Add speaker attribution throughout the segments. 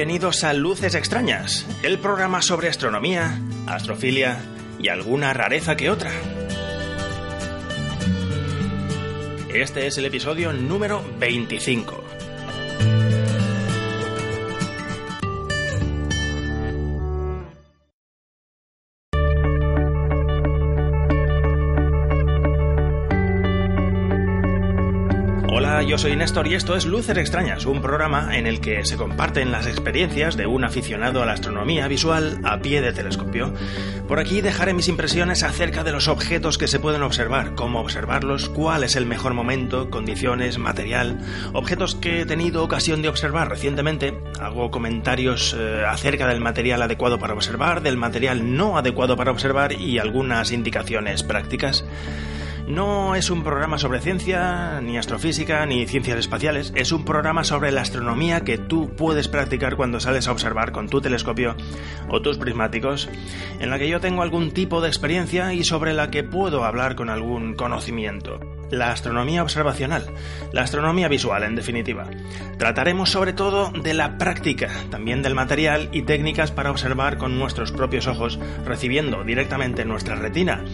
Speaker 1: Bienvenidos a Luces Extrañas, el programa sobre astronomía, astrofilia y alguna rareza que otra. Este es el episodio número 25. Soy Néstor y esto es Luces Extrañas, un programa en el que se comparten las experiencias de un aficionado a la astronomía visual a pie de telescopio. Por aquí dejaré mis impresiones acerca de los objetos que se pueden observar, cómo observarlos, cuál es el mejor momento, condiciones, material, objetos que he tenido ocasión de observar recientemente. Hago comentarios eh, acerca del material adecuado para observar, del material no adecuado para observar y algunas indicaciones prácticas. No es un programa sobre ciencia, ni astrofísica, ni ciencias espaciales, es un programa sobre la astronomía que tú puedes practicar cuando sales a observar con tu telescopio o tus prismáticos, en la que yo tengo algún tipo de experiencia y sobre la que puedo hablar con algún conocimiento la astronomía observacional, la astronomía visual en definitiva. Trataremos sobre todo de la práctica, también del material y técnicas para observar con nuestros propios ojos, recibiendo directamente en nuestra retina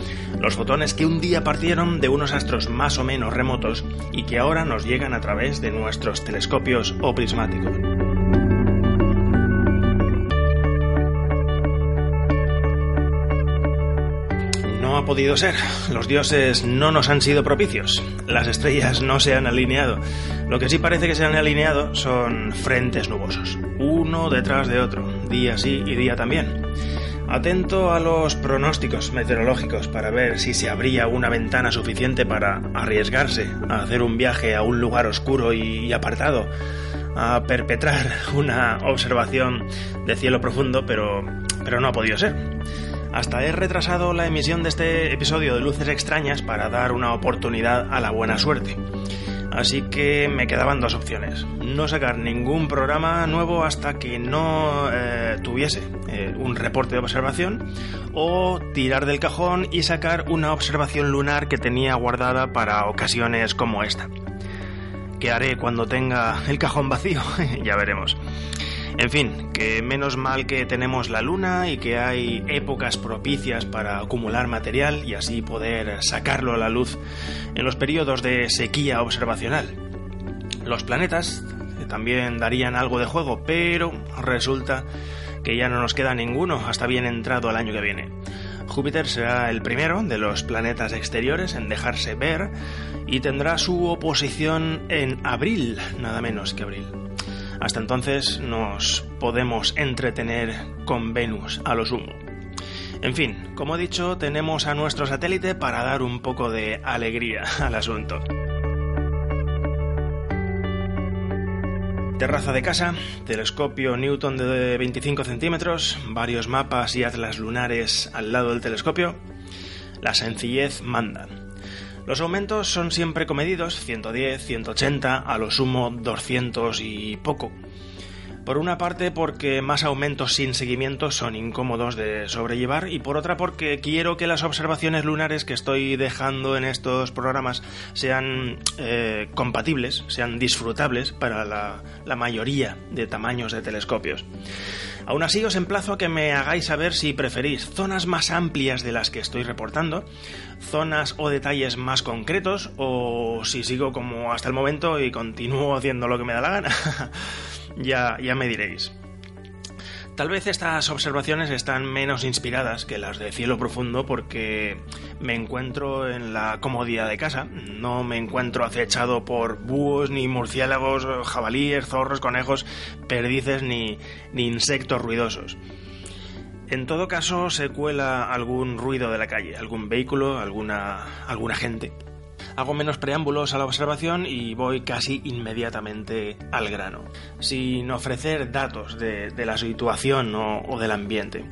Speaker 1: los fotones que un día partieron de unos astros más o menos remotos y que ahora nos llegan a través de nuestros telescopios o prismáticos. Podido ser. Los dioses no nos han sido propicios. Las estrellas no se han alineado. Lo que sí parece que se han alineado son frentes nubosos, uno detrás de otro, día sí y día también. Atento a los pronósticos meteorológicos para ver si se abría una ventana suficiente para arriesgarse a hacer un viaje a un lugar oscuro y apartado, a perpetrar una observación de cielo profundo, pero, pero no ha podido ser. Hasta he retrasado la emisión de este episodio de Luces Extrañas para dar una oportunidad a la buena suerte. Así que me quedaban dos opciones. No sacar ningún programa nuevo hasta que no eh, tuviese eh, un reporte de observación o tirar del cajón y sacar una observación lunar que tenía guardada para ocasiones como esta. ¿Qué haré cuando tenga el cajón vacío? ya veremos. En fin, que menos mal que tenemos la luna y que hay épocas propicias para acumular material y así poder sacarlo a la luz en los periodos de sequía observacional. Los planetas también darían algo de juego, pero resulta que ya no nos queda ninguno hasta bien entrado el año que viene. Júpiter será el primero de los planetas exteriores en dejarse ver y tendrá su oposición en abril, nada menos que abril. Hasta entonces nos podemos entretener con Venus a lo sumo. En fin, como he dicho, tenemos a nuestro satélite para dar un poco de alegría al asunto. Terraza de casa, telescopio Newton de 25 centímetros, varios mapas y atlas lunares al lado del telescopio. La sencillez manda. Los aumentos son siempre comedidos, 110, 180, a lo sumo 200 y poco. Por una parte porque más aumentos sin seguimiento son incómodos de sobrellevar y por otra porque quiero que las observaciones lunares que estoy dejando en estos programas sean eh, compatibles, sean disfrutables para la, la mayoría de tamaños de telescopios. Aún así os emplazo a que me hagáis saber si preferís zonas más amplias de las que estoy reportando, zonas o detalles más concretos o si sigo como hasta el momento y continúo haciendo lo que me da la gana. ya, ya me diréis. Tal vez estas observaciones están menos inspiradas que las de cielo profundo porque me encuentro en la comodidad de casa, no me encuentro acechado por búhos, ni murciélagos, jabalíes, zorros, conejos, perdices ni, ni insectos ruidosos. En todo caso, se cuela algún ruido de la calle, algún vehículo, alguna, alguna gente. Hago menos preámbulos a la observación y voy casi inmediatamente al grano, sin ofrecer datos de, la situación o, del ambiente.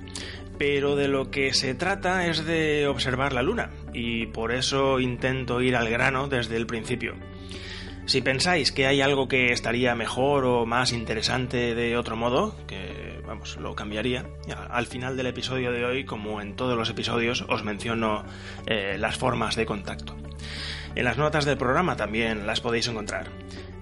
Speaker 1: Pero de lo que se trata es de observar la luna, y por eso intento ir al grano desde el principio. Si pensáis que hay algo que estaría mejor o más interesante de otro modo, que vamos, lo cambiaría, al final del episodio de hoy, como en todos los episodios, os menciono eh, las formas de contacto. En las notas del programa también las podéis encontrar.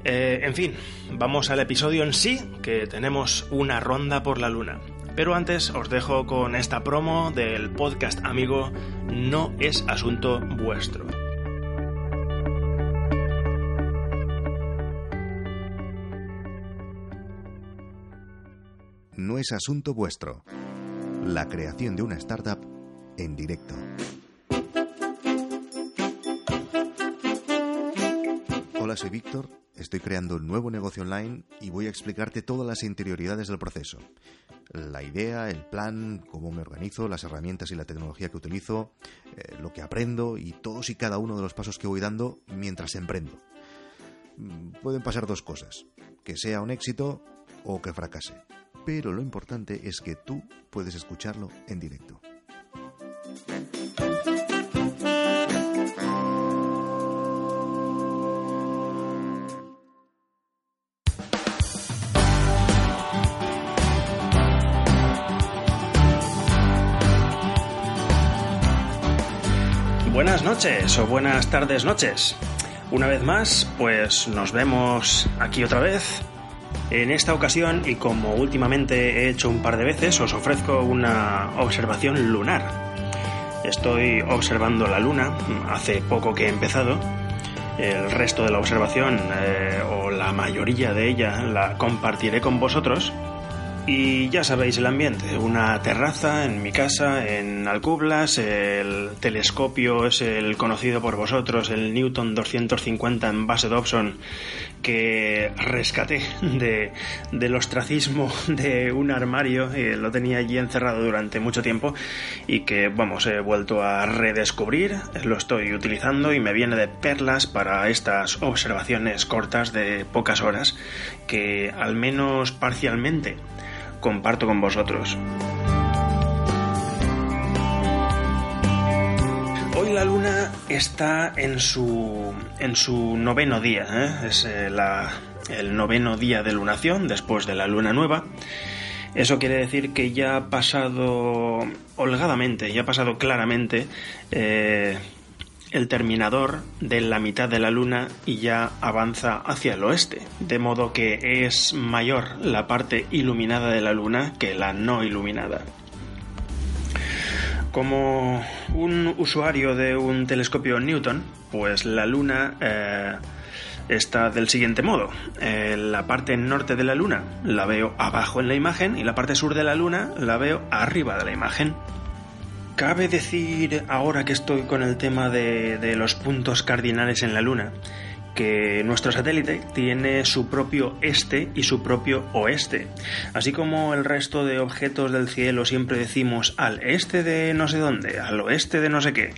Speaker 1: Eh, en fin, vamos al episodio en sí, que tenemos una ronda por la luna. Pero antes os dejo con esta promo del podcast amigo No es asunto vuestro.
Speaker 2: No es asunto vuestro. La creación de una startup en directo. Hola, soy Víctor, estoy creando un nuevo negocio online y voy a explicarte todas las interioridades del proceso. La idea, el plan, cómo me organizo, las herramientas y la tecnología que utilizo, eh, lo que aprendo y todos y cada uno de los pasos que voy dando mientras emprendo. Mm, pueden pasar dos cosas, que sea un éxito o que fracase, pero lo importante es que tú puedes escucharlo en directo.
Speaker 1: O buenas tardes noches. Una vez más, pues nos vemos aquí otra vez. En esta ocasión, y como últimamente he hecho un par de veces, os ofrezco una observación lunar. Estoy observando la luna, hace poco que he empezado. El resto de la observación, eh, o la mayoría de ella, la compartiré con vosotros y ya sabéis el ambiente, una terraza en mi casa, en Alcublas, el telescopio es el conocido por vosotros, el Newton 250 en base Dobson, que rescaté de, del ostracismo de un armario, y lo tenía allí encerrado durante mucho tiempo y que, vamos, he vuelto a redescubrir, lo estoy utilizando y me viene de perlas para estas observaciones cortas de pocas horas que al menos parcialmente comparto con vosotros. Hoy la luna está en su, en su noveno día, ¿eh? es eh, el noveno día de lunación después de la luna nueva. Eso quiere decir que ya ha pasado holgadamente, ya ha pasado claramente eh, el terminador de la mitad de la luna y ya avanza hacia el oeste, de modo que es mayor la parte iluminada de la luna que la no iluminada. Como un usuario de un telescopio Newton, pues la luna eh, está del siguiente modo. Eh, la parte norte de la luna la veo abajo en la imagen y la parte sur de la luna la veo arriba de la imagen. Cabe decir, ahora que estoy con el tema de, los puntos cardinales en la Luna, que nuestro satélite tiene su propio este y su propio oeste. Así como el resto de objetos del cielo siempre decimos al este de no sé dónde, al oeste de no sé qué.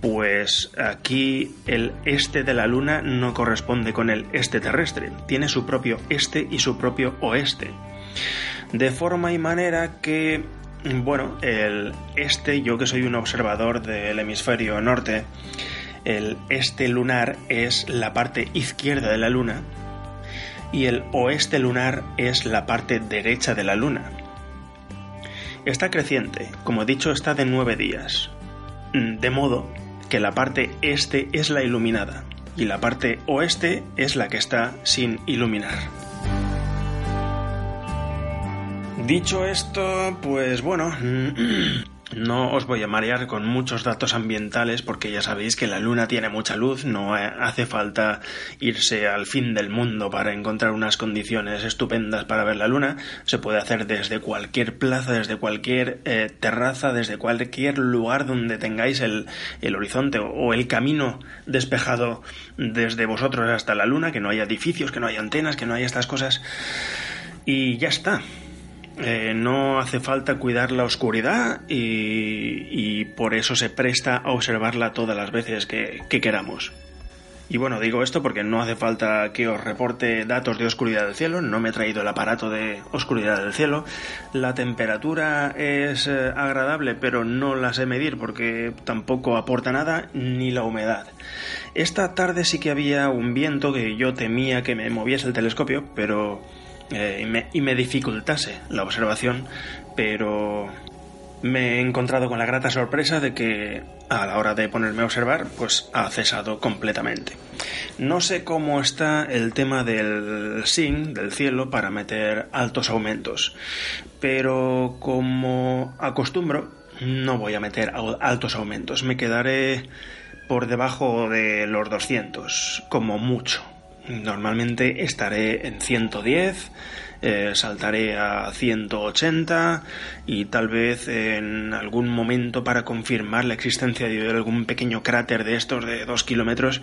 Speaker 1: Pues aquí el este de la Luna no corresponde con el este terrestre, tiene su propio este y su propio oeste. De forma y manera que bueno, el este, yo que soy un observador del hemisferio norte, el este lunar es la parte izquierda de la luna y el oeste lunar es la parte derecha de la luna. Está creciente, como he dicho, está de nueve días, de modo que la parte este es la iluminada y la parte oeste es la que está sin iluminar. Dicho esto, pues bueno, No os voy a marear con muchos datos ambientales porque ya sabéis que la Luna tiene mucha luz, no hace falta irse al fin del mundo para encontrar unas condiciones estupendas para ver la Luna. Se puede hacer desde cualquier plaza, desde cualquier eh, terraza, desde cualquier lugar donde tengáis el, el horizonte o el camino despejado desde vosotros hasta la Luna, que no haya edificios, que no haya antenas, que no haya estas cosas. Y ya está. Eh, no hace falta cuidar la oscuridad y, por eso se presta a observarla todas las veces que, queramos. Y bueno, digo esto porque no hace falta que os reporte datos de oscuridad del cielo, no me he traído el aparato de oscuridad del cielo. La temperatura es eh, agradable, pero no la sé medir porque tampoco aporta nada, ni la humedad. Esta tarde sí que había un viento que yo temía que me moviese el telescopio, pero eh, y, me, dificultase la observación, pero me he encontrado con la grata sorpresa de que a la hora de ponerme a observar, pues ha cesado completamente. No sé cómo está el tema del SIN, del cielo, para meter altos aumentos, pero como acostumbro, no voy a meter altos aumentos, me quedaré por debajo de los 200, como mucho. Normalmente estaré en 110, eh, saltaré a 180 y tal vez en algún momento para confirmar la existencia de algún pequeño cráter de estos de 2 kilómetros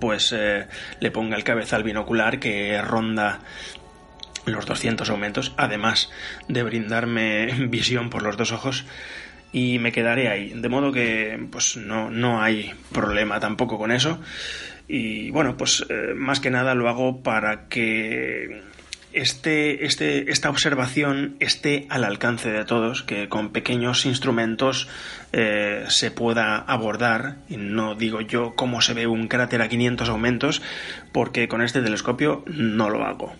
Speaker 1: pues eh, le ponga el cabezal binocular que ronda los 200 aumentos, además de brindarme visión por los dos ojos y me quedaré ahí. De modo que pues no, no hay problema tampoco con eso. Y bueno, pues eh, más que nada lo hago para que este, este, esta observación esté al alcance de todos, que con pequeños instrumentos eh, se pueda abordar. Y no digo yo cómo se ve un cráter a 500 aumentos, porque con este telescopio no lo hago.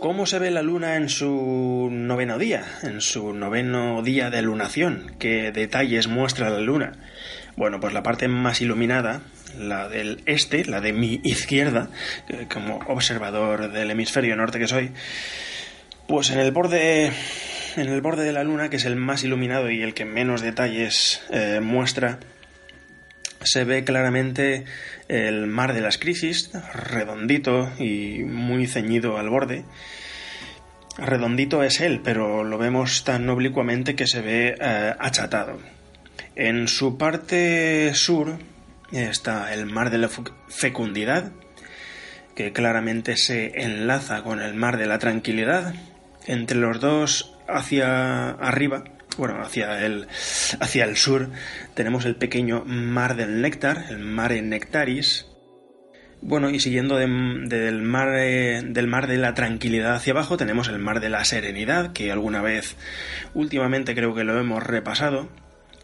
Speaker 1: ¿Cómo se ve la luna en su noveno día? En su noveno día de lunación. ¿Qué detalles muestra la luna? Bueno, pues la parte más iluminada, la del este, la de mi izquierda, como observador del hemisferio norte que soy, pues en el borde en el borde de la luna, que es el más iluminado y el que menos detalles eh, muestra, se ve claramente el mar de las crisis, redondito y muy ceñido al borde. Redondito es él, pero lo vemos tan oblicuamente que se ve eh, achatado. En su parte sur está el mar de la fecundidad, que claramente se enlaza con el mar de la tranquilidad. Entre los dos hacia arriba bueno, hacia el, hacia el sur tenemos el pequeño mar del néctar, el mare nectaris. Bueno, y siguiendo del, mar, eh, del mar de la tranquilidad hacia abajo tenemos el mar de la serenidad, que alguna vez últimamente creo que lo hemos repasado.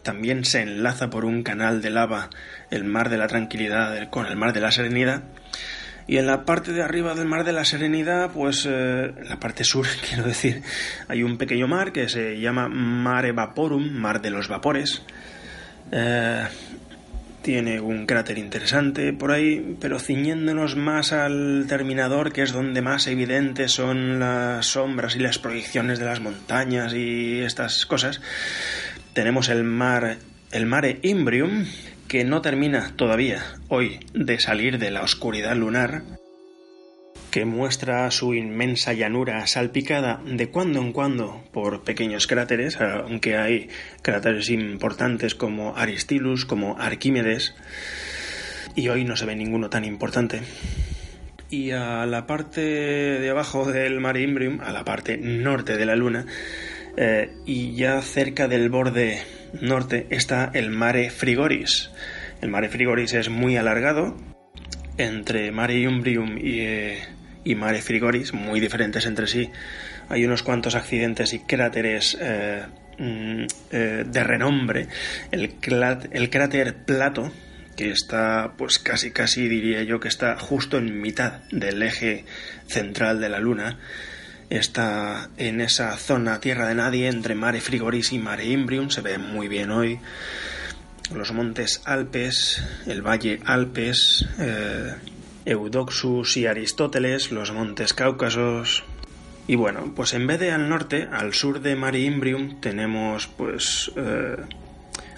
Speaker 1: También se enlaza por un canal de lava el mar de la tranquilidad con el mar de la serenidad. Y en la parte de arriba del mar de la Serenidad, pues eh, la parte sur, quiero decir, hay un pequeño mar que se llama Mare Vaporum, mar de los vapores. Eh, tiene un cráter interesante por ahí, pero ciñéndonos más al terminador, que es donde más evidentes son las sombras y las proyecciones de las montañas y estas cosas, tenemos el mar, el mare Imbrium, que no termina todavía hoy de salir de la oscuridad lunar, que muestra su inmensa llanura salpicada de cuando en cuando por pequeños cráteres, aunque hay cráteres importantes como Aristilus, como Arquímedes, y hoy no se ve ninguno tan importante. Y a la parte de abajo del Mare Imbrium, a la parte norte de la Luna, eh, y ya cerca del borde norte está el Mare Frigoris. El Mare Frigoris es muy alargado, entre Mare Umbrium y, eh, y Mare Frigoris, muy diferentes entre sí. Hay unos cuantos accidentes y cráteres eh, mm, de renombre. El, el cráter Plato, que está, pues casi casi diría yo que está justo en mitad del eje central de la Luna, está en esa zona tierra de nadie entre Mare Frigoris y Mare Imbrium, se ve muy bien hoy. Los montes Alpes, el valle Alpes, eh, Eudoxus y Aristóteles, los montes Cáucasos, Y bueno, pues en vez de al norte, al sur de Mare Imbrium, tenemos pues eh,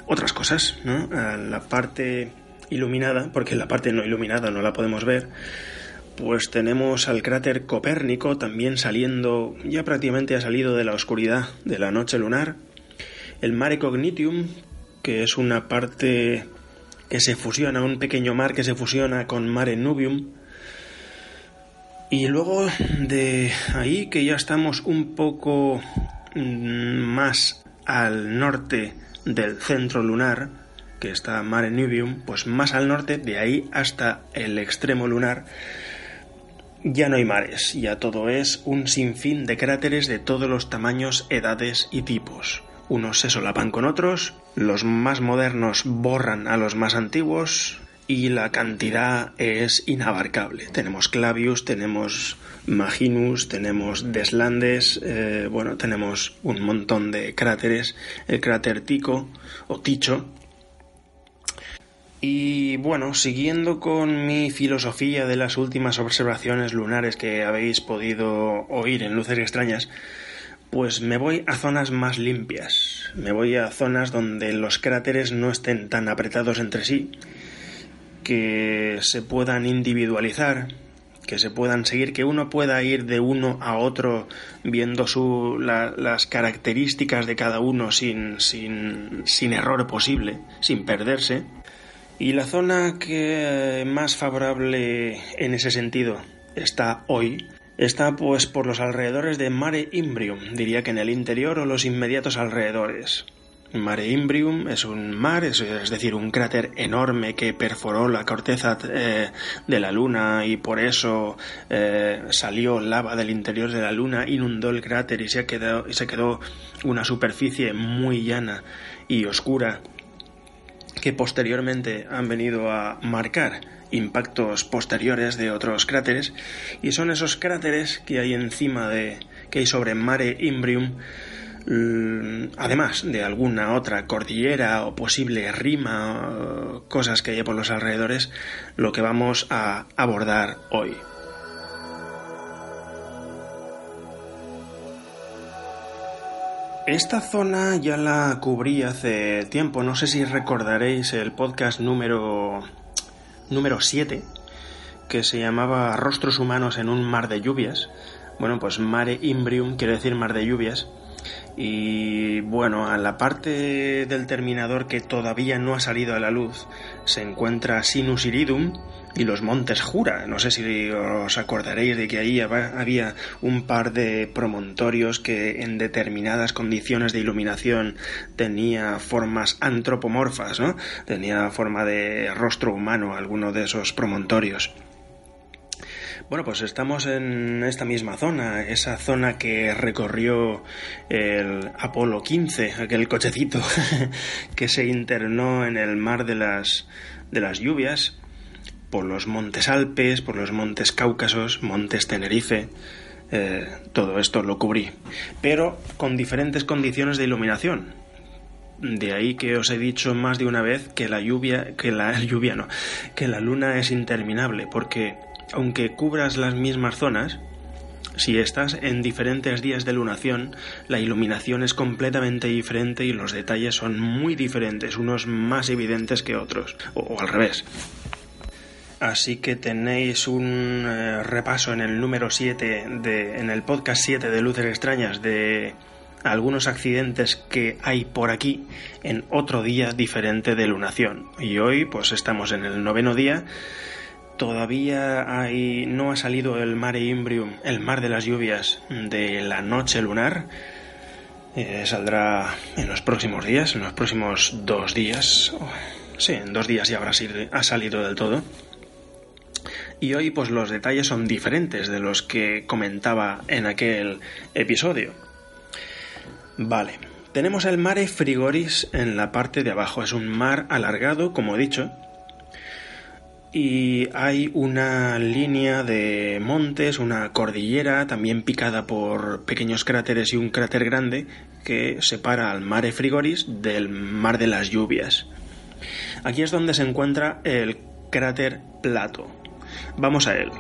Speaker 1: otras cosas, ¿no? la parte iluminada, porque la parte no iluminada no la podemos ver, pues tenemos al cráter Copérnico también saliendo, ya prácticamente ha salido de la oscuridad de la noche lunar, el Mare Cognitium, que es una parte que se fusiona, un pequeño mar que se fusiona con Mare Nubium, y luego de ahí que ya estamos un poco mm, más al norte del centro lunar, que está Mare Nubium, pues más al norte, de ahí hasta el extremo lunar, ya no hay mares, ya todo es un sinfín de cráteres de todos los tamaños, edades y tipos. Unos se solapan con otros, los más modernos borran a los más antiguos, y la cantidad es inabarcable. Tenemos Clavius, tenemos Maginus, tenemos Deslandes, eh, bueno, tenemos un montón de cráteres, el cráter Tico o Ticho. Y bueno, siguiendo con mi filosofía de las últimas observaciones lunares que habéis podido oír en Luces Extrañas, pues me voy a zonas más limpias, me voy a zonas donde los cráteres no estén tan apretados entre sí que se puedan individualizar, que se puedan seguir, que uno pueda ir de uno a otro viendo su, las características de cada uno sin, sin, sin error posible, sin perderse. Y la zona que más favorable en ese sentido está hoy está pues por los alrededores de Mare Imbrium, diría que en el interior o los inmediatos alrededores. Mare Imbrium es un mar, es, decir, un cráter enorme que perforó la corteza eh, de la Luna y por eso eh, salió lava del interior de la Luna, inundó el cráter y se, quedó, y se quedó una superficie muy llana y oscura que posteriormente han venido a marcar impactos posteriores de otros cráteres y son esos cráteres que hay encima de que hay sobre Mare Imbrium Mm, además de alguna otra cordillera o posible rima, cosas que haya por los alrededores, lo que vamos a abordar hoy. Esta zona ya la cubrí hace tiempo, no sé si recordaréis el podcast número número 7 que se llamaba Rostros humanos en un mar de lluvias. Bueno, pues Mare Imbrium quiere decir mar de lluvias y bueno, a la parte del terminador que todavía no ha salido a la luz se encuentra Sinus Iridum y los montes Jura. No sé si os acordaréis de que ahí había un par de promontorios que en determinadas condiciones de iluminación tenía formas antropomorfas, ¿no? Tenía forma de rostro humano alguno de esos promontorios. Bueno, pues estamos en esta misma zona, esa zona que recorrió el Apolo 15, aquel cochecito que se internó en el mar de las, de las lluvias, por los montes Alpes, por los montes Cáucasos, montes Tenerife. Eh, todo esto lo cubrí, pero con diferentes condiciones de iluminación. De ahí que os he dicho más de una vez que la lluvia, que la lluvia no, que la luna es interminable, porque aunque cubras las mismas zonas, si estás en diferentes días de lunación, la iluminación es completamente diferente y los detalles son muy diferentes, unos más evidentes que otros, o, al revés. Así que tenéis un eh, repaso en el número 7 de, en el podcast 7 de Luces Extrañas de algunos accidentes que hay por aquí en otro día diferente de lunación. Y hoy pues estamos en el noveno día todavía hay, no ha salido el Mare Imbrium, el mar de las lluvias de la noche lunar. Eh, saldrá en los próximos días, en los próximos dos días. Sí, en dos días ya habrá ha salido del todo. Y hoy pues los detalles son diferentes de los que comentaba en aquel episodio. Vale, tenemos el Mare Frigoris en la parte de abajo. Es un mar alargado, como he dicho, y hay una línea de montes, una cordillera también picada por pequeños cráteres y un cráter grande que separa al Mare Frigoris del Mar de las Lluvias. Aquí es donde se encuentra el cráter Plato. Vamos a él.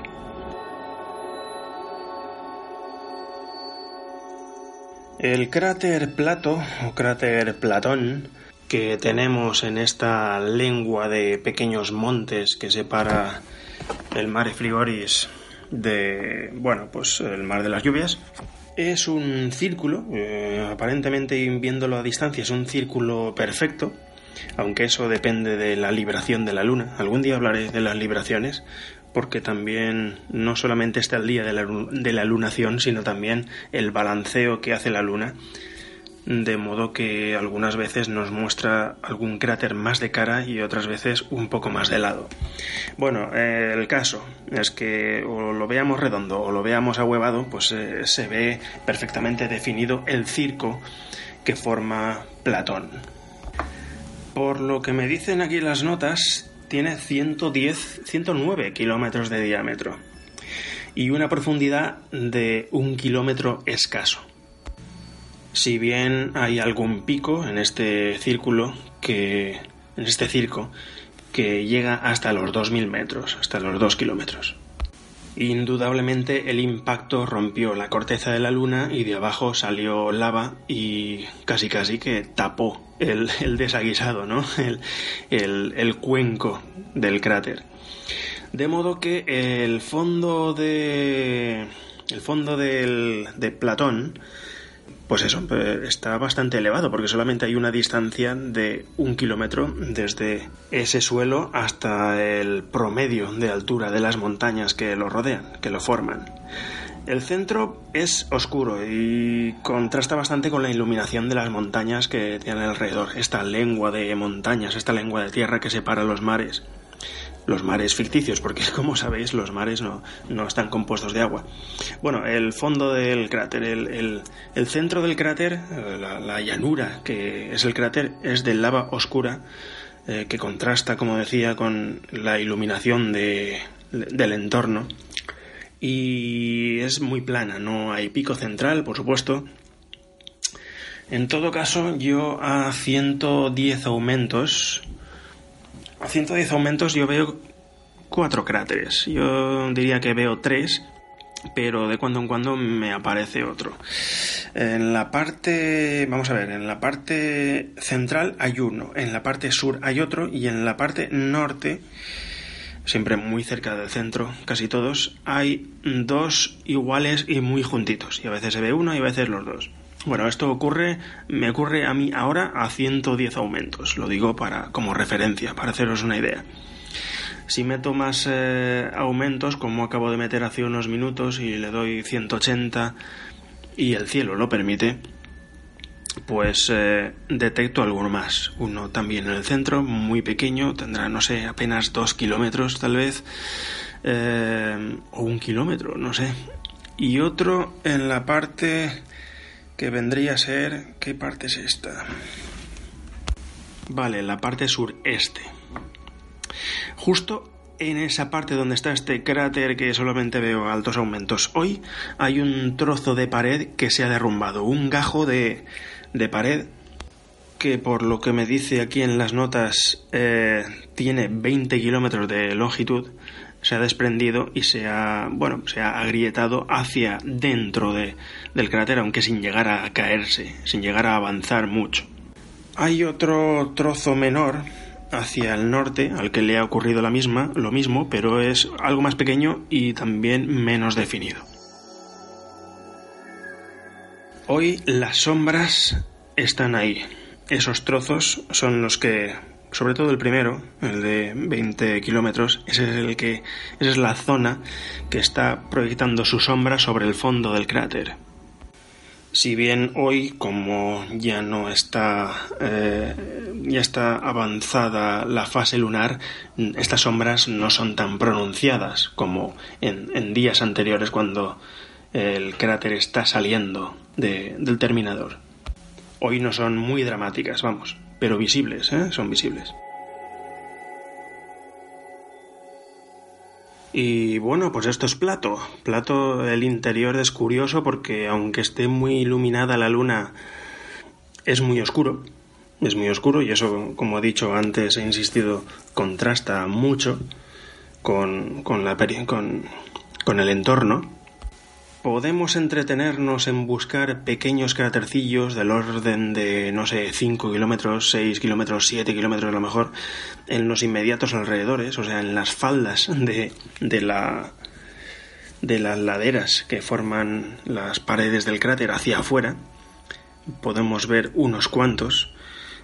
Speaker 1: El cráter Plato o cráter Platón que tenemos en esta lengua de pequeños montes que separa el Mare Frigoris de, bueno, pues el mar de las lluvias, es un círculo, eh, aparentemente viéndolo a distancia es un círculo perfecto, aunque eso depende de la libración de la luna. Algún día hablaré de las libraciones, porque también no solamente está el día de la, de la lunación, sino también el balanceo que hace la luna, de modo que algunas veces nos muestra algún cráter más de cara y otras veces un poco más de lado. Bueno, el caso es que o lo veamos redondo o lo veamos ahuevado, pues eh, se ve perfectamente definido el circo que forma Platón. Por lo que me dicen aquí las notas, tiene 110, 109 kilómetros de diámetro y una profundidad de un kilómetro escaso. Si bien hay algún pico en este círculo que en este circo que llega hasta los 2.000 metros, hasta los 2 kilómetros. Indudablemente el impacto rompió la corteza de la luna y de abajo salió lava y casi casi que tapó el, desaguisado, ¿no? El, cuenco del cráter. De modo que el fondo de. El fondo del, de Platón pues eso, está bastante elevado porque solamente hay una distancia de un kilómetro desde ese suelo hasta el promedio de altura de las montañas que lo rodean, que lo forman. El centro es oscuro y contrasta bastante con la iluminación de las montañas que tienen alrededor, esta lengua de montañas, esta lengua de tierra que separa los mares los mares ficticios, porque como sabéis los mares no, no están compuestos de agua. Bueno, el fondo del cráter, el, el, centro del cráter, la, llanura que es el cráter, es de lava oscura eh, que contrasta, como decía, con la iluminación de, del entorno. Y es muy plana, no hay pico central, por supuesto, en todo caso, yo a 110 aumentos a 110 aumentos yo veo cuatro cráteres. Yo diría que veo tres, pero de cuando en cuando me aparece otro. En la parte, vamos a ver, en la parte central hay uno, en la parte sur hay otro y en la parte norte, siempre muy cerca del centro, casi todos, hay dos iguales y muy juntitos. Y a veces se ve uno y a veces los dos. Bueno, esto ocurre, me ocurre a mí ahora a 110 aumentos, lo digo para como referencia, para haceros una idea. Si meto más eh, aumentos, como acabo de meter hace unos minutos, y le doy 180 y el cielo lo permite, pues eh, detecto alguno más. Uno también en el centro, muy pequeño, tendrá, no sé, apenas dos kilómetros tal vez, eh, o un kilómetro, no sé. Y otro en la parte que vendría a ser... ¿Qué parte es esta? Vale, la parte sureste. Justo en esa parte donde está este cráter que solamente veo altos aumentos. Hoy hay un trozo de pared que se ha derrumbado, un gajo de, de pared que por lo que me dice aquí en las notas eh, tiene 20 kilómetros de longitud se ha desprendido y se ha, bueno, se ha agrietado hacia dentro de, del cráter, aunque sin llegar a caerse, sin llegar a avanzar mucho. Hay otro trozo menor hacia el norte al que le ha ocurrido la misma, lo mismo, pero es algo más pequeño y también menos definido. Hoy las sombras están ahí. Esos trozos son los que sobre todo el primero, el de 20 kilómetros, ese es el que, esa es la zona que está proyectando su sombra sobre el fondo del cráter. Si bien hoy, como ya no está, eh, ya está avanzada la fase lunar, estas sombras no son tan pronunciadas como en, días anteriores cuando el cráter está saliendo del terminador. Hoy no son muy dramáticas, vamos, pero visibles, ¿eh? son visibles. Y bueno, pues esto es Plato. Plato, el interior es curioso porque aunque esté muy iluminada la luna, es muy oscuro. Es muy oscuro y eso, como he dicho antes, he insistido, contrasta mucho con, con, la, con, con el entorno. Podemos entretenernos en buscar pequeños crátercillos del orden de, no sé, 5 kilómetros, 6 kilómetros, 7 kilómetros a lo mejor, en los inmediatos alrededores, o sea, en las faldas de, de la de las laderas que forman las paredes del cráter hacia afuera. Podemos ver unos cuantos,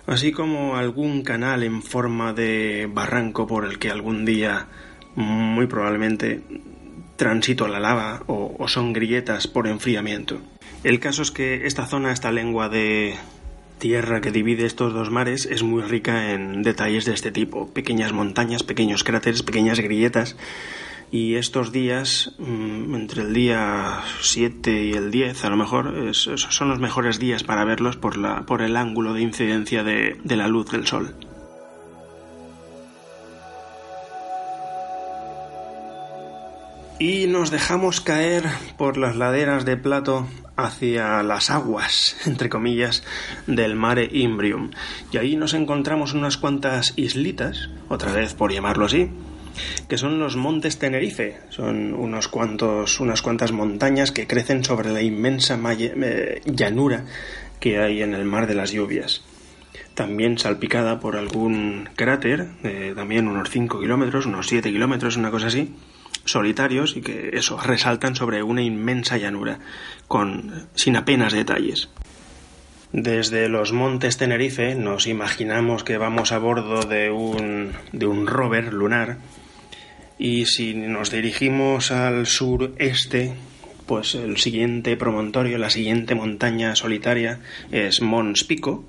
Speaker 1: así como algún canal en forma de barranco por el que algún día muy probablemente transito la lava o, son grietas por enfriamiento. El caso es que esta zona, esta lengua de tierra que divide estos dos mares, es muy rica en detalles de este tipo. Pequeñas montañas, pequeños cráteres, pequeñas grietas. Y estos días, mm, entre el día 7 y el 10, a lo mejor, son los mejores días para verlos por, la, por el ángulo de incidencia de la luz del sol. Y nos dejamos caer por las laderas de Plato hacia las aguas, entre comillas, del mare Imbrium. Y ahí nos encontramos unas cuantas islitas, otra vez por llamarlo así, que son los montes Tenerife. Son unos cuantos, unas cuantas montañas que crecen sobre la inmensa eh, llanura que hay en el mar de las lluvias. También salpicada por algún cráter, también unos 5 kilómetros, unos 7 kilómetros, una cosa así solitarios y que eso resaltan sobre una inmensa llanura con sin apenas detalles. Desde los montes Tenerife nos imaginamos que vamos a bordo de un, de un rover lunar y si nos dirigimos al sureste, pues el siguiente promontorio, la siguiente montaña solitaria es Mons Pico,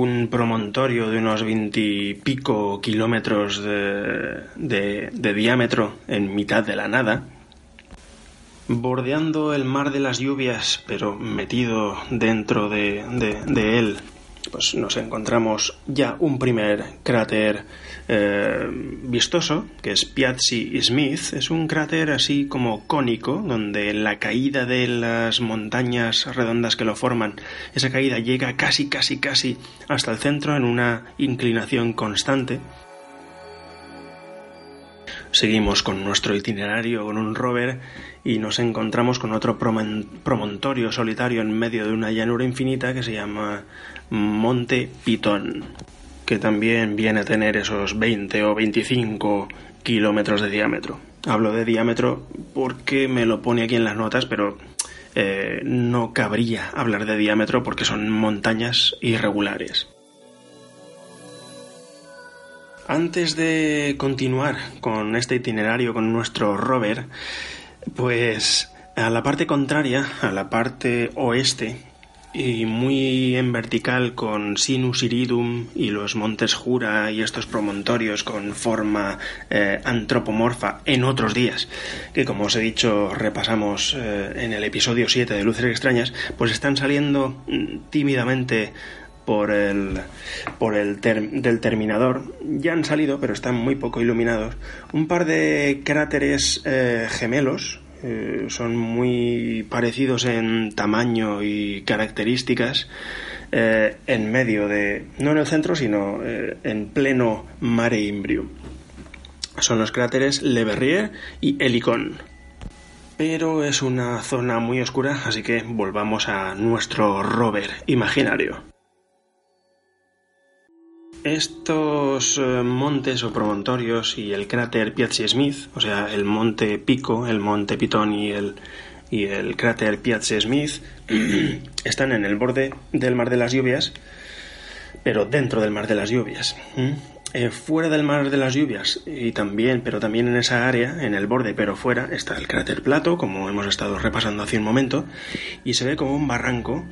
Speaker 1: un promontorio de unos veintipico kilómetros de, diámetro en mitad de la nada, bordeando el mar de las lluvias, pero metido dentro de, de él pues nos encontramos ya un primer cráter eh, vistoso, que es Piazzi Smith. Es un cráter así como cónico, donde la caída de las montañas redondas que lo forman, esa caída llega casi, casi, casi hasta el centro en una inclinación constante. Seguimos con nuestro itinerario con un rover y nos encontramos con otro promontorio solitario en medio de una llanura infinita que se llama Monte Pitón, que también viene a tener esos 20 o 25 kilómetros de diámetro. Hablo de diámetro porque me lo pone aquí en las notas, pero eh, no cabría hablar de diámetro porque son montañas irregulares. Antes de continuar con este itinerario con nuestro rover, pues a la parte contraria, a la parte oeste, y muy en vertical con Sinus Iridum y los montes Jura y estos promontorios con forma eh, antropomorfa en otros días, que como os he dicho repasamos eh, en el episodio 7 de Luces Extrañas, pues están saliendo mm, tímidamente por el, por el del terminador. Ya han salido, pero están muy poco iluminados. Un par de cráteres eh, gemelos, eh, son muy parecidos en tamaño y características eh, en medio de, no en el centro, sino eh, en pleno mare imbrium. Son los cráteres Le Verrier y Helicon. Pero es una zona muy oscura, así que volvamos a nuestro rover imaginario. Estos eh, montes o promontorios y el cráter Piazzi Smith, o sea, el monte Pico, el monte Pitón y el, y el cráter Piazzi Smith, están en el borde del Mar de las Lluvias, pero dentro del Mar de las Lluvias. Eh, fuera del Mar de las Lluvias y también, pero también en esa área, en el borde, pero fuera, está el cráter Plato, como hemos estado repasando hace un momento, y se ve como un barranco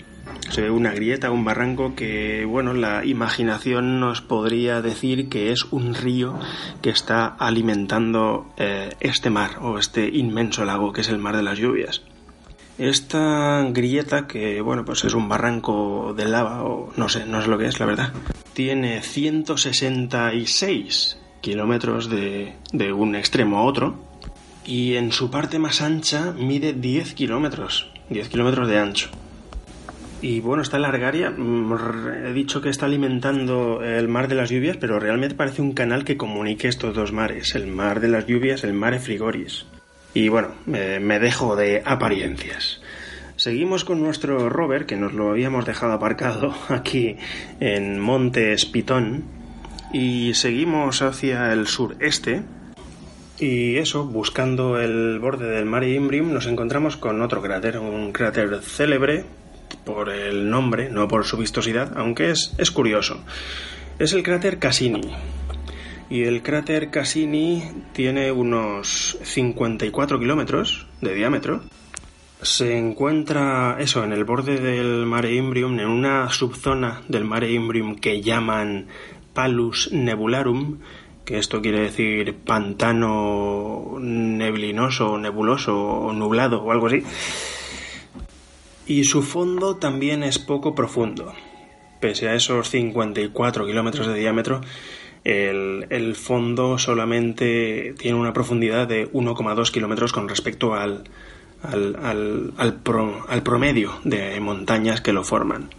Speaker 1: una grieta, un barranco que, bueno, la imaginación nos podría decir que es un río que está alimentando eh, este mar o este inmenso lago que es el mar de las lluvias. Esta grieta, que bueno, pues es un barranco de lava, o no sé, no sé lo que es, la verdad, tiene 166 kilómetros de, de un extremo a otro, y en su parte más ancha mide 10 kilómetros, 10 kilómetros de ancho. Y bueno, esta largaria, mm, he dicho que está alimentando el mar de las lluvias, pero realmente parece un canal que comunique estos dos mares, el mar de las lluvias, el mare frigoris. Y bueno, me dejo de apariencias. Seguimos con nuestro rover, que nos lo habíamos dejado aparcado aquí en Monte Espitón, y seguimos hacia el sureste. Y eso, buscando el borde del Mare Imbrium, nos encontramos con otro cráter, un cráter célebre por el nombre, no por su vistosidad, aunque es, es curioso. Es el cráter Cassini, y el cráter Cassini tiene unos 54 kilómetros de diámetro. Se encuentra eso en el borde del Mare Imbrium, en una subzona del Mare Imbrium que llaman Palus Nebularum, que esto quiere decir pantano neblinoso, nebuloso o nublado o algo así. Y su fondo también es poco profundo. Pese a esos 54 kilómetros de diámetro, el, fondo solamente tiene una profundidad de 1,2 kilómetros con respecto al, al, al, promedio de montañas que lo forman.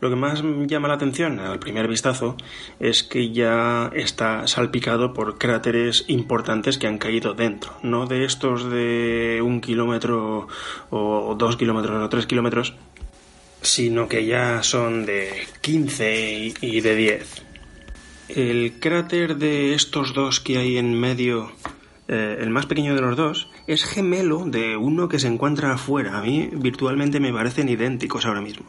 Speaker 1: Lo que más llama la atención al primer vistazo es que ya está salpicado por cráteres importantes que han caído dentro, no de estos de un kilómetro o dos kilómetros o tres kilómetros, sino que ya son de 15 y de 10. El cráter de estos dos que hay en medio, eh, el más pequeño de los dos, es gemelo de uno que se encuentra afuera. A mí virtualmente me parecen idénticos ahora mismo.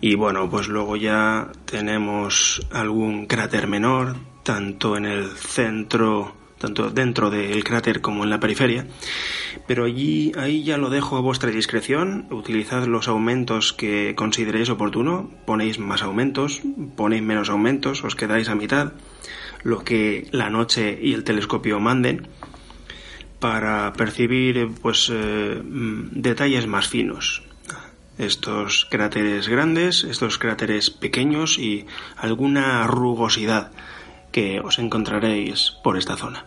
Speaker 1: Y bueno, pues luego ya tenemos algún cráter menor, tanto en el centro tanto dentro del cráter como en la periferia. Pero allí, ahí ya lo dejo a vuestra discreción. Utilizad los aumentos que consideréis oportuno. Ponéis más aumentos, ponéis menos aumentos, os quedáis a mitad. Lo que la noche y el telescopio manden para percibir pues eh, detalles más finos estos cráteres grandes, estos cráteres pequeños y alguna rugosidad que os encontraréis por esta zona.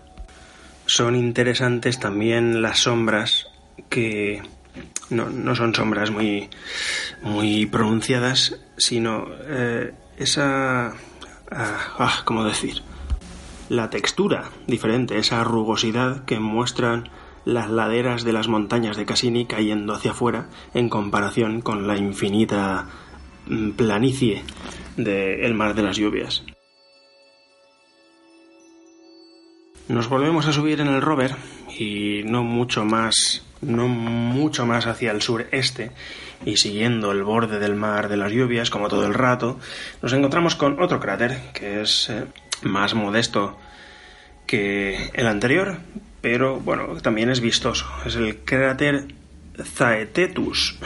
Speaker 1: Son interesantes también las sombras que no, son sombras muy, muy pronunciadas, sino eh, esa... Ah, ah, ¿Cómo decir? La textura diferente, esa rugosidad que muestran las laderas de las montañas de Cassini cayendo hacia afuera en comparación con la infinita mm, planicie del mar de las lluvias. Nos volvemos a subir en el rover y no mucho más, no mucho más hacia el sureste y siguiendo el borde del mar de las lluvias como todo el rato, nos encontramos con otro cráter que es eh, más modesto que el anterior, pero bueno, también es vistoso. Es el cráter Zaetetus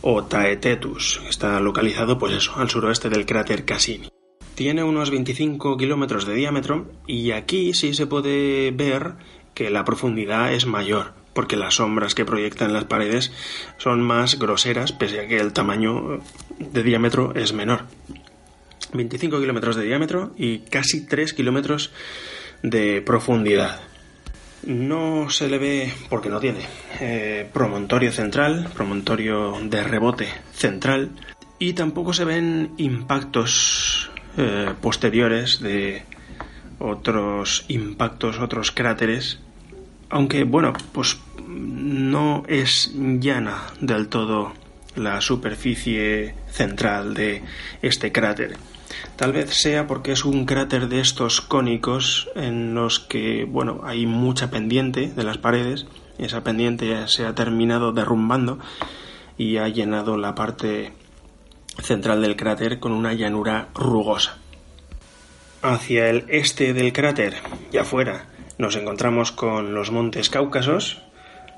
Speaker 1: o Taetetus. Está localizado pues eso, al suroeste del cráter Cassini. Tiene unos 25 kilómetros de diámetro y aquí sí se puede ver que la profundidad es mayor, porque las sombras que proyectan las paredes son más groseras, pese a que el tamaño de diámetro es menor. 25 kilómetros de diámetro y casi 3 kilómetros de profundidad. No se le ve, porque no tiene, eh, promontorio central, promontorio de rebote central, y tampoco se ven impactos eh, posteriores de otros impactos, otros cráteres, aunque bueno, pues no es llana del todo la superficie central de este cráter. Tal vez sea porque es un cráter de estos cónicos en los que, bueno, hay mucha pendiente de las paredes. Esa pendiente se ha terminado derrumbando y ha llenado la parte central del cráter con una llanura rugosa. Hacia el este del cráter y afuera nos encontramos con los montes Cáucasos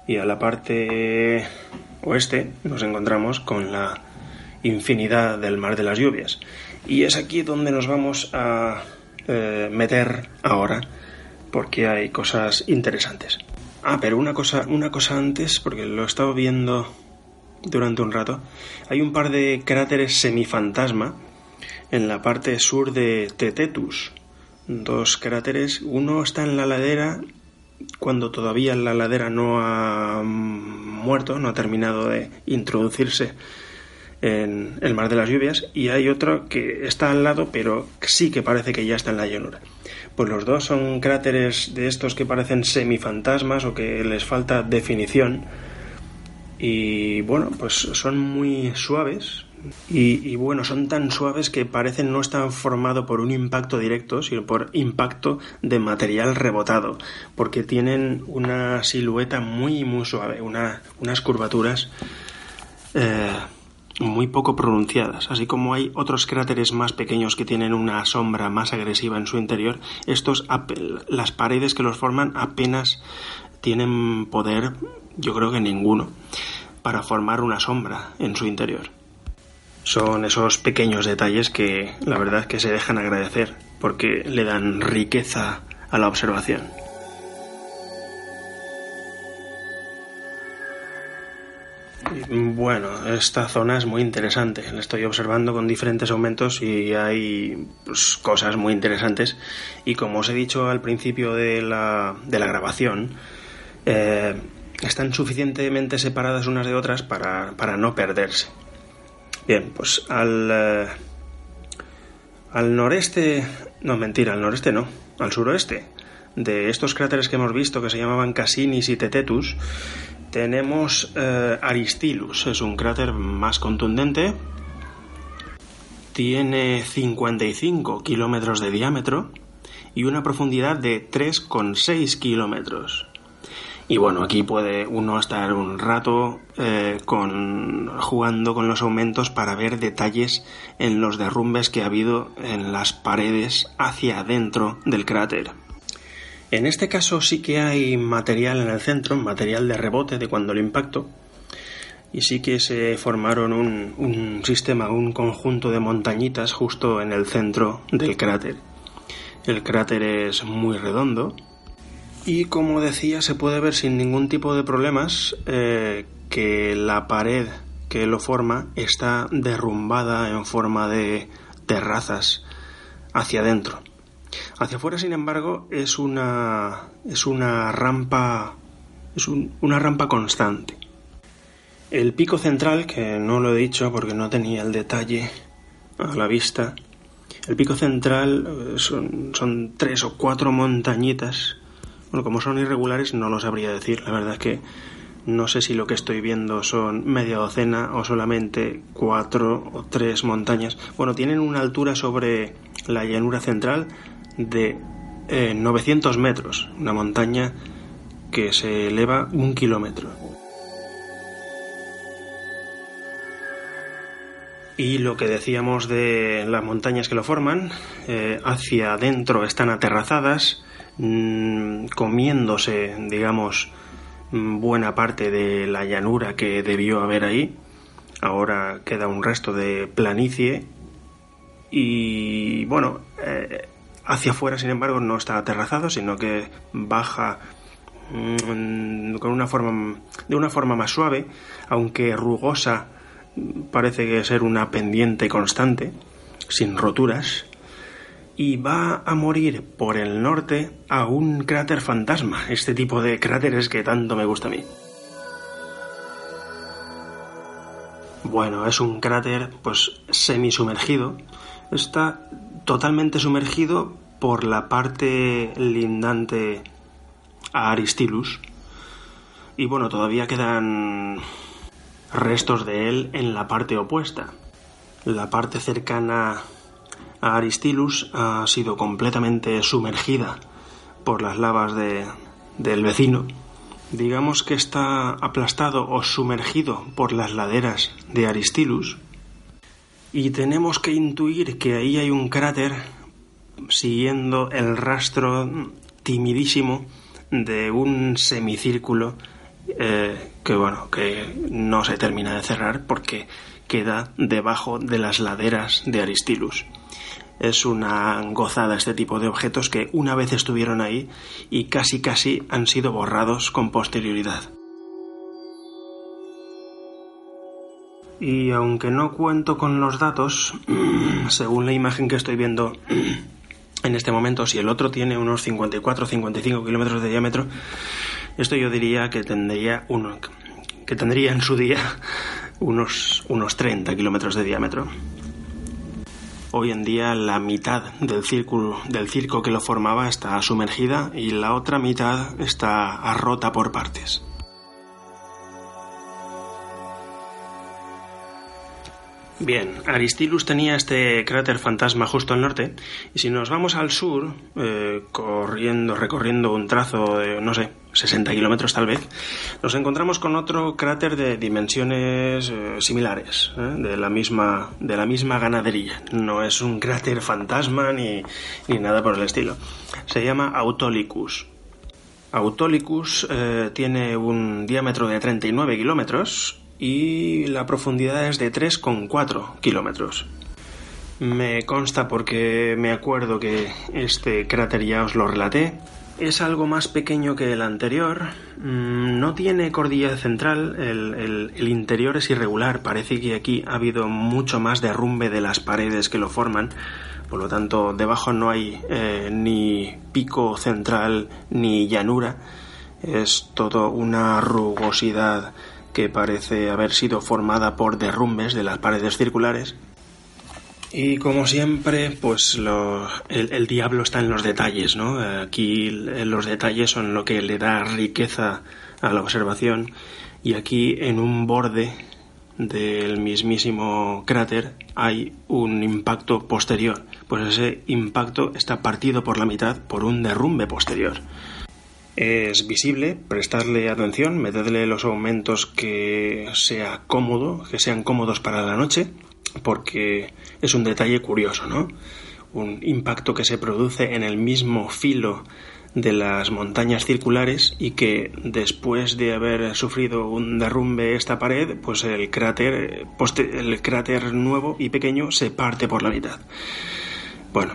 Speaker 1: y a la parte oeste nos encontramos con la infinidad del mar de las lluvias. Y es aquí donde nos vamos a eh, meter ahora porque hay cosas interesantes. Ah, pero una cosa, una cosa antes, porque lo he estado viendo durante un rato, hay un par de cráteres semifantasma en la parte sur de Tetetus. Dos cráteres, uno está en la ladera cuando todavía la ladera no ha muerto, no ha terminado de introducirse en el Mar de las Lluvias y hay otro que está al lado pero sí que parece que ya está en la llanura. Pues los dos son cráteres de estos que parecen semifantasmas o que les falta definición y bueno, pues son muy suaves, y, bueno, son tan suaves que parecen no estar formados por un impacto directo, sino por impacto de material rebotado, porque tienen una silueta muy, muy suave, unas curvaturas eh, muy poco pronunciadas. Así como hay otros cráteres más pequeños que tienen una sombra más agresiva en su interior, estos, las paredes que los forman apenas tienen poder, yo creo que ninguno, para formar una sombra en su interior. Son esos pequeños detalles que la verdad que se dejan agradecer porque le dan riqueza a la observación. Bueno, esta zona es muy interesante. La estoy observando con diferentes aumentos y hay pues, cosas muy interesantes. Y como os he dicho al principio de la, de la grabación, eh, están suficientemente separadas unas de otras para, para no perderse. Bien, pues al, eh, al noreste, no mentira, al noreste no, al suroeste de estos cráteres que hemos visto que se llamaban Cassinis y Tetetus, tenemos eh, Aristilus, es un cráter más contundente, tiene 55 kilómetros de diámetro y una profundidad de 3,6 kilómetros. Y bueno, aquí puede uno estar un rato eh, con, jugando con los aumentos para ver detalles en los derrumbes que ha habido en las paredes hacia adentro del cráter. En este caso sí que hay material en el centro, material de rebote de cuando el impacto, y sí que se formaron un, sistema, un conjunto de montañitas justo en el centro del cráter. El cráter es muy redondo, y como decía, se puede ver sin ningún tipo de problemas eh, que la pared que lo forma está derrumbada en forma de terrazas hacia adentro. Hacia afuera, sin embargo, es una, es una rampa es una rampa constante. El pico central, que no lo he dicho porque no tenía el detalle a la vista, el pico central eh, son, son tres o cuatro montañitas bueno, como son irregulares no lo sabría decir. La verdad es que no sé si lo que estoy viendo son media docena o solamente cuatro o tres montañas. Bueno, tienen una altura sobre la llanura central de 900 eh, metros, una montaña que se eleva un kilómetro. Y lo que decíamos de las montañas que lo forman, eh, hacia adentro están aterrazadas, Mm, comiéndose, digamos, buena parte de la llanura que debió haber ahí. Ahora queda un resto de planicie y bueno, eh, hacia afuera, sin embargo, no está aterrazado, sino que baja mm, con una forma de una forma más suave, aunque rugosa, parece que ser una pendiente constante, sin roturas y va a morir por el norte a un cráter fantasma, este tipo de cráteres que tanto me gusta a mí. Bueno, es un cráter pues semisumergido. Está totalmente sumergido por la parte lindante a Aristilus. Y bueno, todavía quedan restos de él en la parte opuesta. La parte cercana Aristilus ha sido completamente sumergida por las lavas del vecino. Digamos que está aplastado o sumergido por las laderas de Aristilus. Y tenemos que intuir que ahí hay un cráter siguiendo el rastro timidísimo de un semicírculo eh, que bueno que no se termina de cerrar porque queda debajo de las laderas de Aristilus es una gozada este tipo de objetos que una vez estuvieron ahí y casi casi han sido borrados con posterioridad. Y aunque no cuento con los datos, según la imagen que estoy viendo en este momento, si el otro tiene unos 54 o 55 kilómetros de diámetro, esto yo diría que tendría uno, que tendría en su día unos, unos 30 kilómetros de diámetro. Hoy en día la mitad del círculo del circo que lo formaba está sumergida y la otra mitad está rota por partes. Bien, Aristilus tenía este cráter fantasma justo al norte, y si nos vamos al sur, eh, corriendo, recorriendo un trazo de, no sé, 60 kilómetros tal vez, nos encontramos con otro cráter de dimensiones eh, similares, ¿eh? de, la misma, de la misma ganadería. No es un cráter fantasma ni, ni nada por el estilo. Se llama Autolicus. Autolicus tiene un diámetro de 39 kilómetros y la profundidad es de 3,4 kilómetros. Me consta porque me acuerdo que este cráter ya os lo relaté. Es algo más pequeño que el anterior. Mm, no tiene cordillera central. El, interior es irregular. Parece que aquí ha habido mucho más derrumbe de las paredes que lo forman. Por lo tanto, debajo no hay eh, ni pico central ni llanura. Es todo una rugosidad que parece haber sido formada por derrumbes de las paredes circulares. Y como siempre, pues el, diablo está en los detalles, ¿no? Aquí los detalles son lo que le da riqueza a la observación y aquí en un borde del mismísimo cráter hay un impacto posterior. Pues ese impacto está partido por la mitad por un derrumbe posterior es visible, prestarle atención, meterle los aumentos que sea cómodo, que sean cómodos para la noche, porque es un detalle curioso, ¿no? Un impacto que se produce en el mismo filo de las montañas circulares y que después de haber sufrido un derrumbe esta pared, pues el cráter, el cráter nuevo y pequeño se parte por la mitad. Bueno,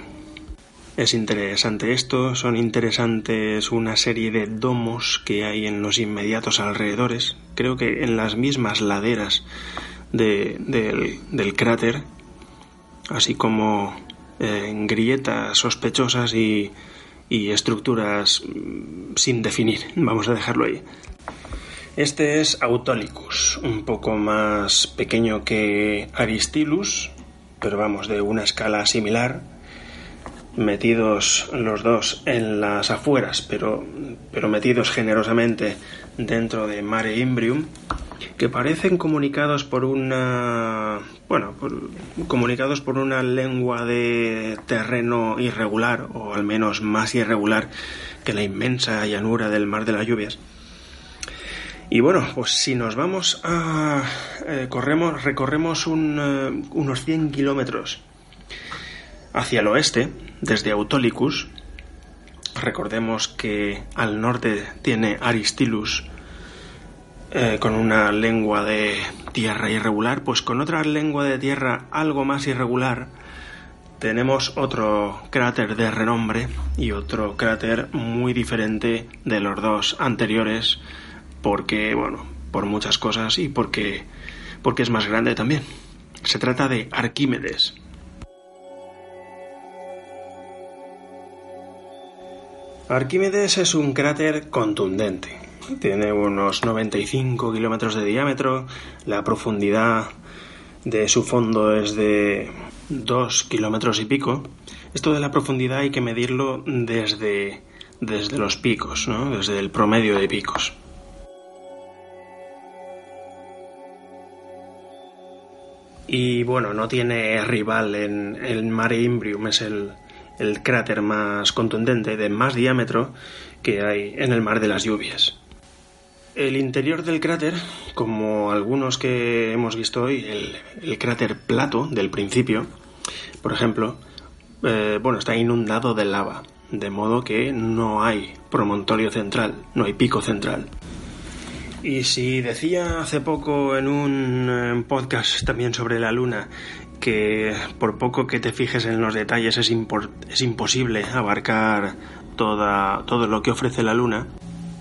Speaker 1: es interesante esto, son interesantes una serie de domos que hay en los inmediatos alrededores, creo que en las mismas laderas del, cráter, así como eh, grietas sospechosas y, y estructuras mm, sin definir, vamos a dejarlo ahí. Este es Autolicus, un poco más pequeño que Aristilus, pero vamos, de una escala similar metidos los dos en las afueras, pero, pero metidos generosamente dentro de Mare Imbrium, que parecen comunicados por una bueno, comunicados por una lengua de terreno irregular, o al menos más irregular que la inmensa llanura del Mar de las Lluvias. Y bueno, pues si nos vamos a... Eh, corremos, recorremos un, eh, unos 100 kilómetros hacia el oeste, desde Autolicus. Recordemos que al norte tiene Aristilus eh, con una lengua de tierra irregular, pues con otra lengua de tierra algo más irregular tenemos otro cráter de renombre y otro cráter muy diferente de los dos anteriores porque, bueno, por muchas cosas y porque, porque es más grande también. Se trata de Arquímedes, Arquímedes es un cráter contundente. Tiene unos 95 kilómetros de diámetro, la profundidad de su fondo es de 2 kilómetros y pico. Esto de la profundidad hay que medirlo desde, desde los picos, ¿no? desde el promedio de picos. Y bueno, no tiene rival en el Mare Imbrium, es el, el cráter más contundente de más diámetro que hay en el mar de las lluvias. El interior del cráter, como algunos que hemos visto hoy, el, cráter plato del principio, por ejemplo, eh, bueno, está inundado de lava, de modo que no hay promontorio central, no hay pico central. Y si decía hace poco en un eh, podcast también sobre la Luna que por poco que te fijes en los detalles es, es imposible abarcar toda, todo lo que ofrece la Luna,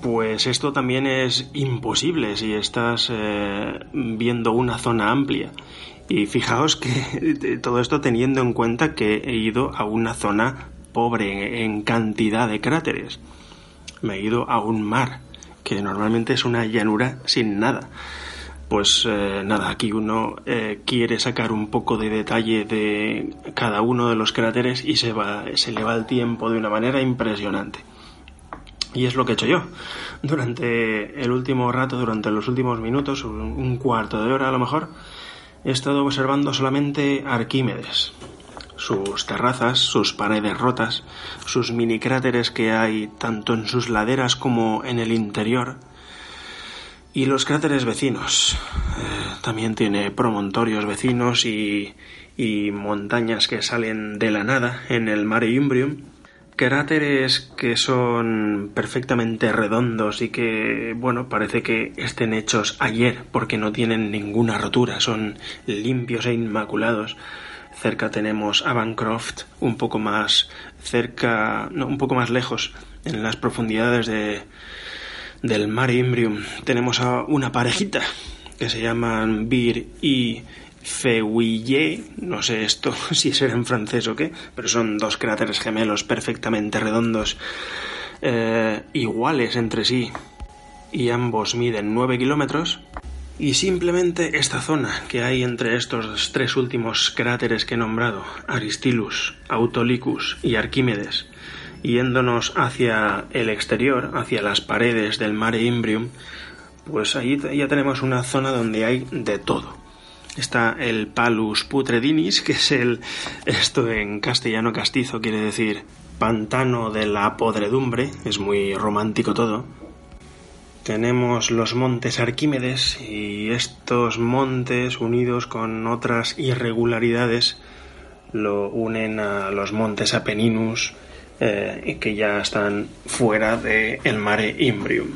Speaker 1: pues esto también es imposible si estás eh, viendo una zona amplia. Y fijaos que todo esto teniendo en cuenta que he ido a una zona pobre en cantidad de cráteres. Me he ido a un mar, que normalmente es una llanura sin nada. Pues eh, nada, aquí uno eh, quiere sacar un poco de detalle de cada uno de los cráteres y se, va, se le va el tiempo de una manera impresionante. Y es lo que he hecho yo. Durante el último rato, durante los últimos minutos, un cuarto de hora a lo mejor, he estado observando solamente Arquímedes. Sus terrazas, sus paredes rotas, sus mini cráteres que hay tanto en sus laderas como en el interior, y los cráteres vecinos. Eh, también tiene promontorios vecinos y, y montañas que salen de la nada en el Mare Imbrium cráteres que son perfectamente redondos y que, bueno, parece que estén hechos ayer porque no tienen ninguna rotura, son limpios e inmaculados. Cerca tenemos a Bancroft, un poco más cerca, no, un poco más lejos, en las profundidades de, del mar Imbrium. Tenemos a una parejita que se llaman Bir y Feuillé, no sé esto si será en francés o qué, pero son dos cráteres gemelos perfectamente redondos, eh, iguales entre sí, y ambos miden 9 kilómetros. Y simplemente esta zona que hay entre estos tres últimos cráteres que he nombrado, Aristilus, Autolicus y Arquímedes, yéndonos hacia el exterior, hacia las paredes del Mare Imbrium, pues ahí ya tenemos una zona donde hay de todo Está el Palus putredinis, que es el, esto en castellano castizo quiere decir pantano de la podredumbre, es muy romántico todo. Tenemos los montes Arquímedes y estos montes unidos con otras irregularidades lo unen a los montes Apeninus eh, que ya están fuera del el mare Imbrium.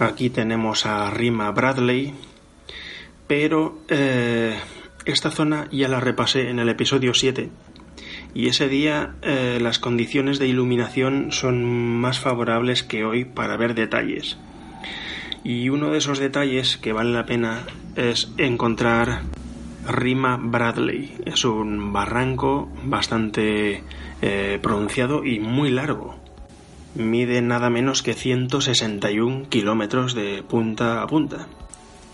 Speaker 1: Aquí tenemos a Rima Bradley, pero eh, esta zona ya la repasé en el episodio 7 y ese día eh, las condiciones de iluminación son más favorables que hoy para ver detalles. Y uno de esos detalles que vale la pena es encontrar Rima Bradley. Es un barranco bastante eh, pronunciado y muy largo. Mide nada menos que 161 kilómetros de punta a punta.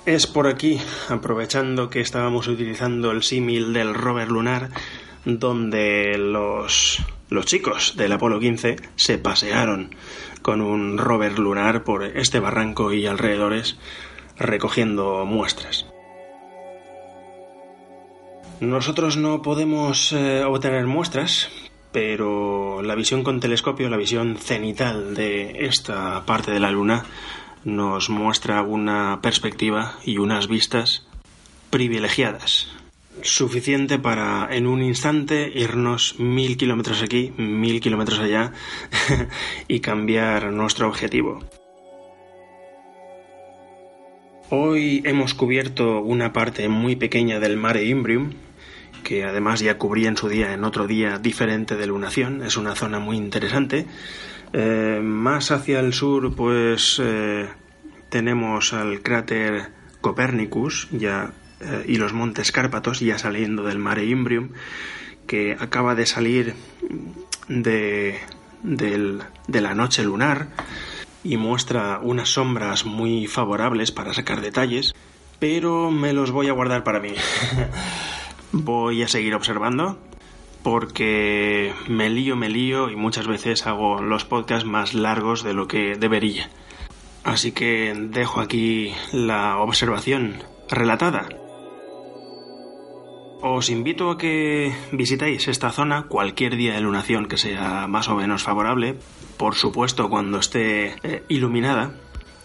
Speaker 1: Es por aquí, aprovechando que estábamos utilizando el símil del rover lunar, donde los, los chicos del Apolo 15 se pasearon con un rover lunar por este barranco y alrededores recogiendo muestras. Nosotros no podemos eh, obtener muestras, pero la visión con telescopio, la visión cenital de esta parte de la Luna, nos muestra una perspectiva y unas vistas privilegiadas. Suficiente para en un instante irnos mil kilómetros aquí, mil kilómetros allá y cambiar nuestro objetivo. Hoy hemos cubierto una parte muy pequeña del Mare Imbrium, que además ya cubrí en su día en otro día diferente de lunación. Es una zona muy interesante eh, más hacia el sur, pues eh, tenemos al cráter Copernicus ya, eh, y los montes Cárpatos ya saliendo del Mare Imbrium, que acaba de salir de, de la noche lunar y muestra unas sombras muy favorables para sacar detalles, pero me los voy a guardar para mí. voy a seguir observando porque me lío, me lío y muchas veces hago los podcasts más largos de lo que debería. Así que dejo aquí la observación relatada. Os invito a que visitéis esta zona cualquier día de lunación que sea más o menos favorable, por supuesto cuando esté eh, iluminada,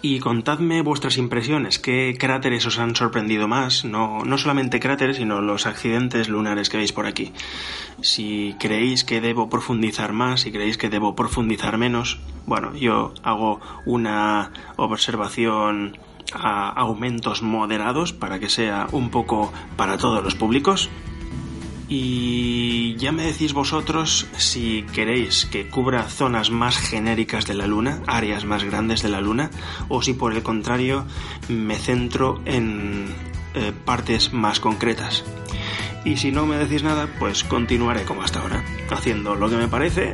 Speaker 1: y contadme vuestras impresiones, qué cráteres os han sorprendido más, no, no solamente cráteres, sino los accidentes lunares que veis por aquí. Si creéis que debo profundizar más, si creéis que debo profundizar menos, bueno, yo hago una observación a aumentos moderados para que sea un poco para todos los públicos y ya me decís vosotros si queréis que cubra zonas más genéricas de la Luna, áreas más grandes de la Luna, o si por el contrario me centro en eh, partes más concretas. Y si no me decís nada, pues continuaré como hasta ahora, haciendo lo que me parece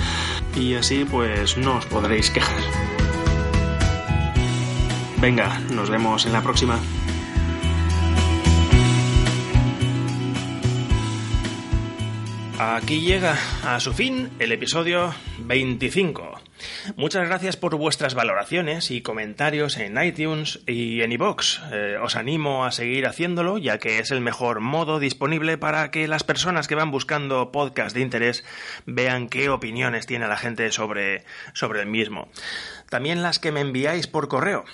Speaker 1: y así pues no os podréis quejar.
Speaker 3: Venga, nos vemos en la próxima.
Speaker 1: Aquí llega a su fin el episodio 25. Muchas gracias por vuestras valoraciones y comentarios en iTunes y en iVoox. Eh, os animo a seguir haciéndolo, ya que es el mejor modo disponible para que las personas que van buscando podcast de interés vean qué opiniones tiene la gente sobre, sobre el mismo. También las que me enviáis por correo.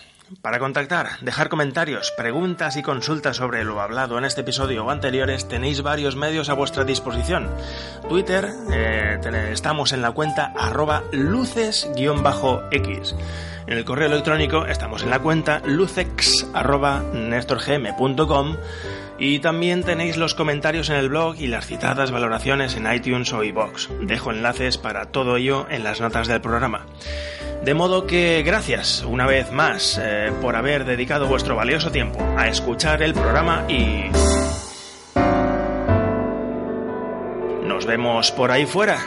Speaker 1: Para contactar, dejar comentarios, preguntas y consultas sobre lo hablado en este episodio o anteriores, tenéis varios medios a vuestra disposición. Twitter, eh, estamos en la cuenta arroba luces-x. En el correo electrónico estamos en la cuenta lucex.nestorgm.com y también tenéis los comentarios en el blog y las citadas valoraciones en iTunes o iBox. Dejo enlaces para todo ello en las notas del programa. De modo que gracias una vez más eh, por haber dedicado vuestro valioso tiempo a escuchar el programa y... Nos vemos por ahí fuera.